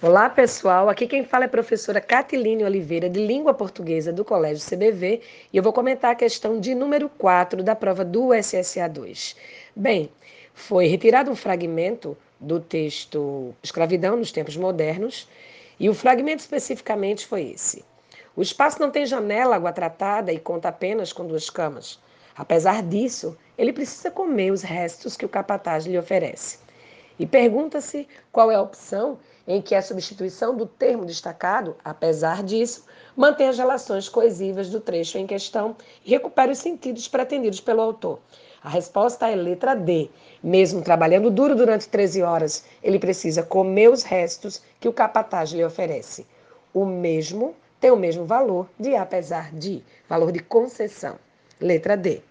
Olá, pessoal. Aqui quem fala é a professora Catiline Oliveira, de Língua Portuguesa do Colégio CBV, e eu vou comentar a questão de número 4 da prova do SSA 2. Bem, foi retirado um fragmento do texto Escravidão nos Tempos Modernos, e o fragmento especificamente foi esse. O espaço não tem janela, água tratada e conta apenas com duas camas. Apesar disso, ele precisa comer os restos que o capataz lhe oferece. E pergunta-se qual é a opção em que a substituição do termo destacado, apesar disso, mantém as relações coesivas do trecho em questão e recupera os sentidos pretendidos pelo autor. A resposta é letra D. Mesmo trabalhando duro durante 13 horas, ele precisa comer os restos que o capataz lhe oferece. O mesmo tem o mesmo valor de apesar de, valor de concessão. Letra D.